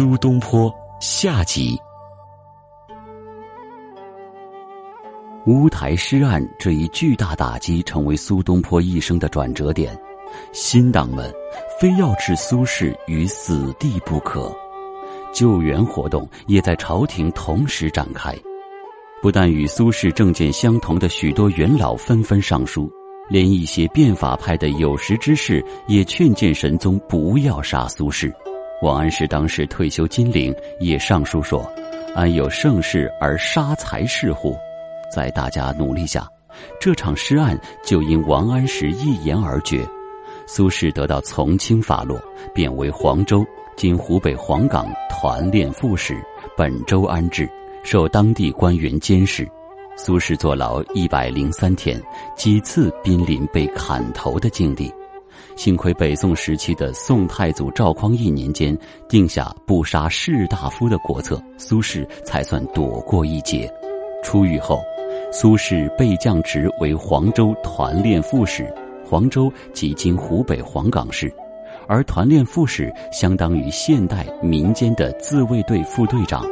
苏东坡下集。乌台诗案这一巨大打击，成为苏东坡一生的转折点。新党们非要置苏轼于死地不可，救援活动也在朝廷同时展开。不但与苏轼政见相同的许多元老纷纷上书，连一些变法派的有识之士也劝谏神宗不要杀苏轼。王安石当时退休金陵，也上书说：“安有盛世而杀才士乎？”在大家努力下，这场诗案就因王安石一言而决。苏轼得到从轻发落，贬为黄州（今湖北黄冈）团练副使，本州安置，受当地官员监视。苏轼坐牢一百零三天，几次濒临被砍头的境地。幸亏北宋时期的宋太祖赵匡胤年间定下不杀士大夫的国策，苏轼才算躲过一劫。出狱后，苏轼被降职为黄州团练副使，黄州即今湖北黄冈市，而团练副使相当于现代民间的自卫队副队长，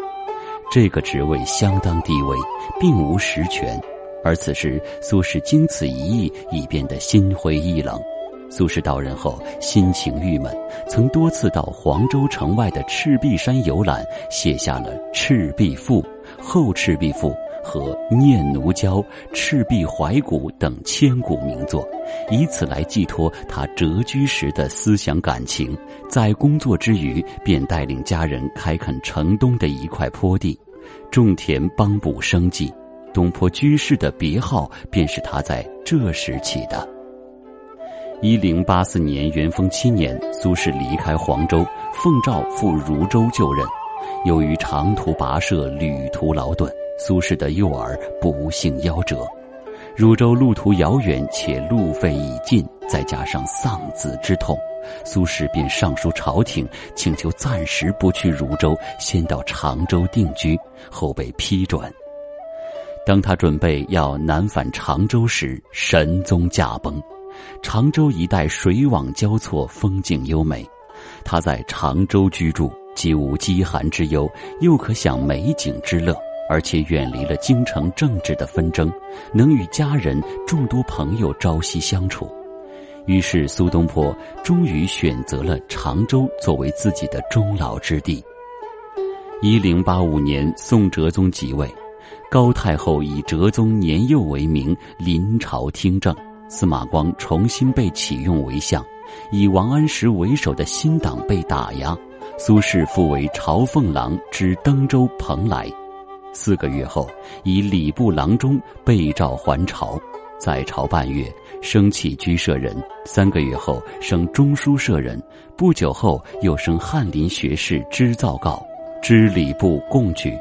这个职位相当低微，并无实权。而此时，苏轼经此一役，已变得心灰意冷。苏轼到任后，心情郁闷，曾多次到黄州城外的赤壁山游览，写下了《赤壁赋》《后赤壁赋》和《念奴娇》《赤壁怀古》等千古名作，以此来寄托他谪居时的思想感情。在工作之余，便带领家人开垦城东的一块坡地，种田帮补生计。东坡居士的别号，便是他在这时起的。一零八四年元丰七年，苏轼离开黄州，奉诏赴汝州就任。由于长途跋涉，旅途劳顿，苏轼的幼儿不幸夭折。汝州路途遥远，且路费已尽，再加上丧子之痛，苏轼便上书朝廷，请求暂时不去汝州，先到常州定居，后被批准。当他准备要南返常州时，神宗驾崩。常州一带水网交错，风景优美。他在常州居住，既无饥寒之忧，又可享美景之乐，而且远离了京城政治的纷争，能与家人众多朋友朝夕相处。于是，苏东坡终于选择了常州作为自己的终老之地。一零八五年，宋哲宗即位，高太后以哲宗年幼为名临朝听政。司马光重新被启用为相，以王安石为首的新党被打压，苏轼复为朝奉郎之登州蓬莱。四个月后，以礼部郎中被召还朝，在朝半月，升起居舍人；三个月后，升中书舍人；不久后，又升翰林学士知造告，知礼部贡举。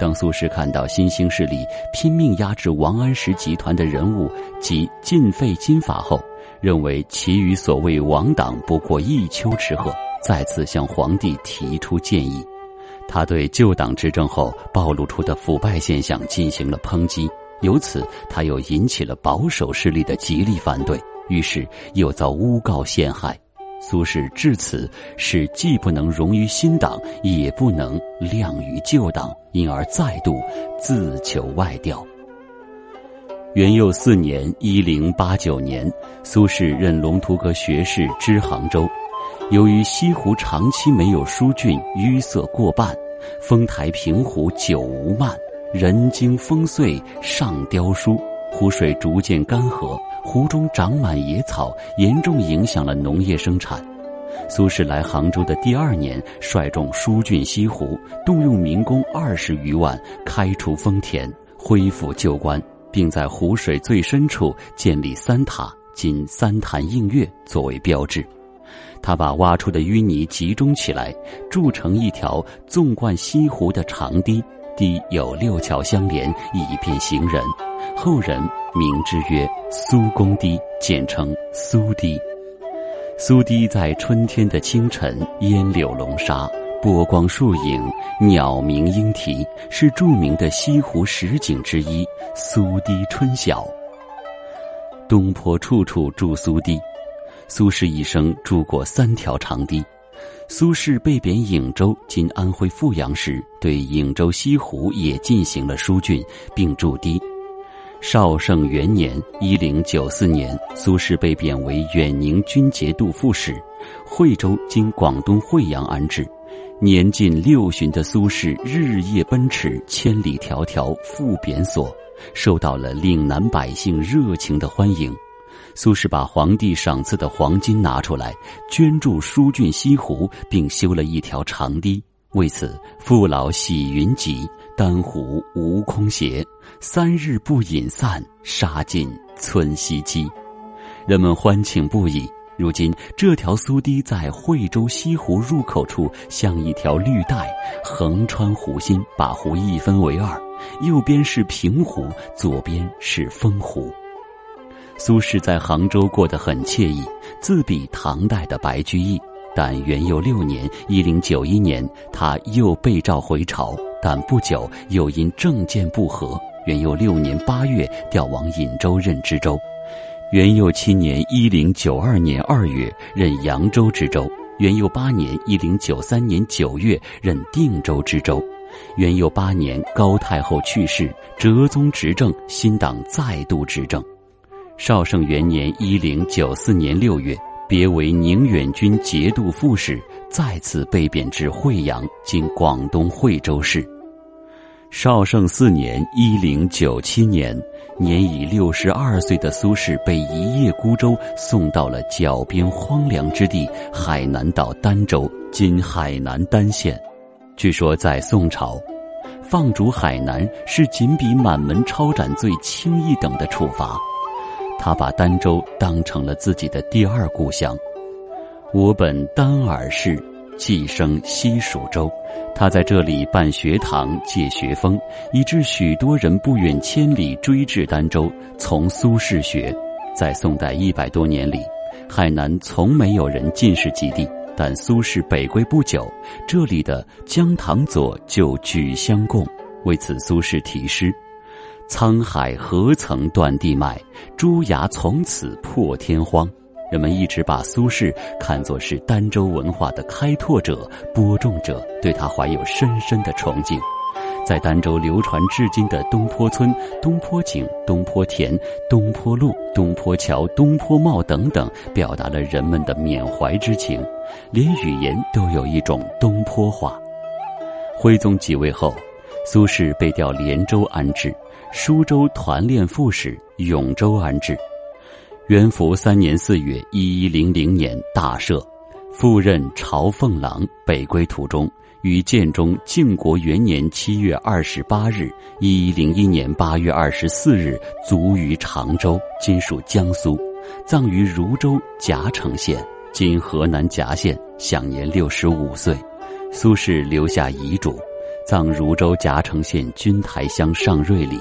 当苏轼看到新兴势力拼命压制王安石集团的人物及尽废金法后，认为其余所谓王党不过一丘之貉，再次向皇帝提出建议。他对旧党执政后暴露出的腐败现象进行了抨击，由此他又引起了保守势力的极力反对，于是又遭诬告陷害。苏轼至此是既不能容于新党，也不能谅于旧党，因而再度自求外调。元佑四年（一零八九年），苏轼任龙图阁学士，知杭州。由于西湖长期没有疏浚，淤塞过半，丰台平湖久无漫，人经风碎，上雕疏，湖水逐渐干涸。湖中长满野草，严重影响了农业生产。苏轼来杭州的第二年，率众疏浚西湖，动用民工二十余万，开除封田，恢复旧观，并在湖水最深处建立三塔（仅三潭映月）作为标志。他把挖出的淤泥集中起来，筑成一条纵贯西湖的长堤，堤有六桥相连，以便行人。后人。名之曰苏公堤，简称苏堤。苏堤在春天的清晨，烟柳笼沙，波光树影，鸟鸣莺啼，是著名的西湖十景之一。苏堤春晓。东坡处处住苏堤，苏轼一生住过三条长堤。苏轼被贬颍州（今安徽阜阳）时，对颍州西湖也进行了疏浚，并筑堤。绍圣元年（一零九四年），苏轼被贬为远宁军节度副使，惠州经广东惠阳安置。年近六旬的苏轼日夜奔驰千里迢迢赴贬所，受到了岭南百姓热情的欢迎。苏轼把皇帝赏赐的黄金拿出来，捐助疏浚西湖，并修了一条长堤。为此，父老喜云集，丹湖无空斜，三日不饮散，杀尽村西鸡，人们欢庆不已。如今，这条苏堤在惠州西湖入口处，像一条绿带，横穿湖心，把湖一分为二，右边是平湖，左边是风湖。苏轼在杭州过得很惬意，自比唐代的白居易。但元佑六年（一零九一年），他又被召回朝，但不久又因政见不合，元佑六年八月调往颍州任知州。元佑七年（一零九二年）二月任扬州知州，元佑八年（一零九三年）九月任定州知州。元佑八年，高太后去世，哲宗执政，新党再度执政。绍圣元年（一零九四年）六月，别为宁远军节度副使，再次被贬至惠阳（今广东惠州市）。绍圣四年（一零九七年），年已六十二岁的苏轼被一叶孤舟送到了脚边荒凉之地海南岛儋州（今海南儋县）。据说在宋朝，放逐海南是仅比满门抄斩罪轻一等的处罚。他把儋州当成了自己的第二故乡。我本丹耳氏。寄生西蜀州，他在这里办学堂、借学风，以致许多人不远千里追至儋州从苏轼学。在宋代一百多年里，海南从没有人进士及第，但苏轼北归不久，这里的姜唐佐就举相贡。为此，苏轼题诗：“沧海何曾断地脉，朱崖从此破天荒。”人们一直把苏轼看作是儋州文化的开拓者、播种者，对他怀有深深的崇敬。在儋州流传至今的东坡村、东坡井、东坡田、东坡路、东坡桥、东坡帽等等，表达了人们的缅怀之情，连语言都有一种东坡话。徽宗即位后，苏轼被调连州安置，舒州团练副使，永州安置。元符三年四月（一一零零年）大赦，复任朝奉郎。北归途中，于建中靖国元年七月二十八日（一一零一年八月二十四日）卒于常州（今属江苏），葬于汝州夹城县（今河南夹县），享年六十五岁。苏轼留下遗嘱，葬汝州夹城县君台乡上瑞里。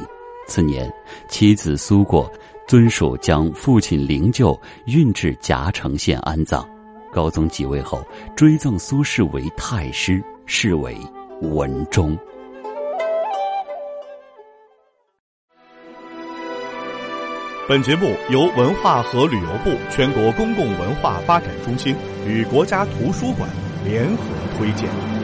次年，妻子苏过。遵属将父亲灵柩运至夹城县安葬。高宗即位后，追赠苏轼为太师，谥为文忠。本节目由文化和旅游部全国公共文化发展中心与国家图书馆联合推荐。